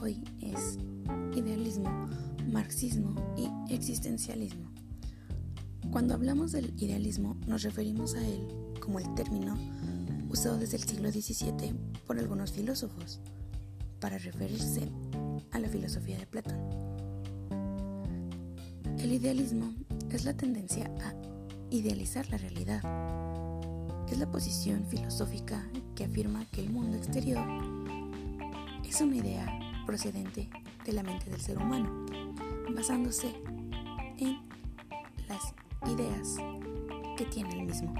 hoy es idealismo, marxismo y existencialismo. Cuando hablamos del idealismo nos referimos a él como el término usado desde el siglo XVII por algunos filósofos para referirse a la filosofía de Platón. El idealismo es la tendencia a idealizar la realidad. Es la posición filosófica que afirma que el mundo exterior es una idea procedente de la mente del ser humano, basándose en las ideas que tiene el mismo.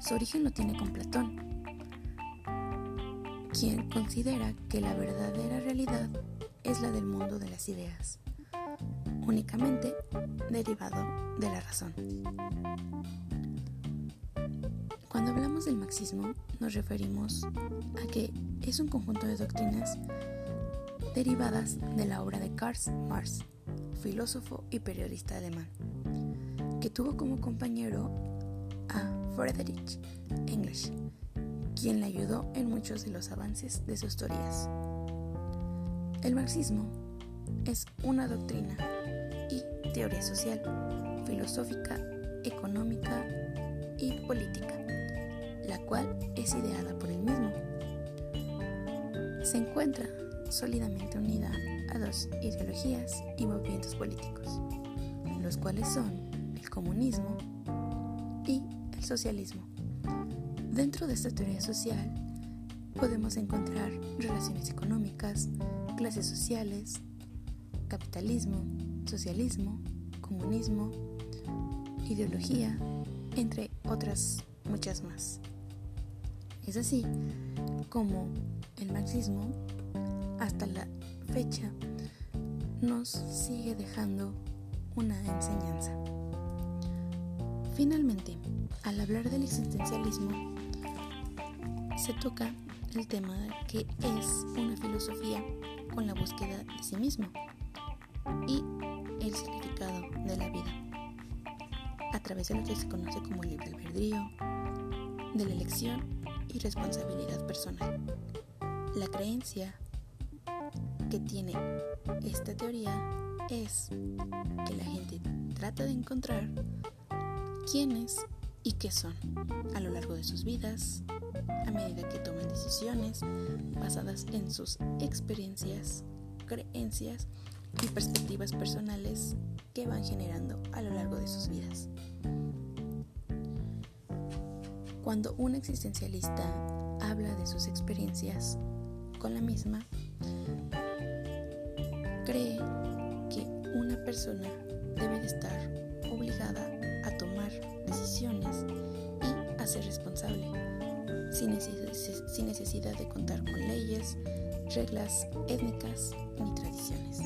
Su origen lo tiene con Platón, quien considera que la verdadera realidad es la del mundo de las ideas, únicamente derivado de la razón. Cuando hablamos del marxismo nos referimos a que es un conjunto de doctrinas derivadas de la obra de Karl Marx, filósofo y periodista alemán, que tuvo como compañero a Friedrich Engels, quien le ayudó en muchos de los avances de sus teorías. El marxismo es una doctrina y teoría social, filosófica, económica y política, cual es ideada por él mismo. Se encuentra sólidamente unida a dos ideologías y movimientos políticos, los cuales son el comunismo y el socialismo. Dentro de esta teoría social podemos encontrar relaciones económicas, clases sociales, capitalismo, socialismo, comunismo, ideología, entre otras muchas más. Es así como el marxismo hasta la fecha nos sigue dejando una enseñanza. Finalmente, al hablar del existencialismo, se toca el tema que es una filosofía con la búsqueda de sí mismo y el significado de la vida, a través de lo que se conoce como el libre albedrío, de la elección y responsabilidad personal. La creencia que tiene esta teoría es que la gente trata de encontrar quiénes y qué son a lo largo de sus vidas, a medida que toman decisiones basadas en sus experiencias, creencias y perspectivas personales que van generando a lo largo de sus vidas. Cuando un existencialista habla de sus experiencias con la misma, cree que una persona debe de estar obligada a tomar decisiones y a ser responsable, sin, necesidad de contar con leyes, reglas étnicas ni tradiciones.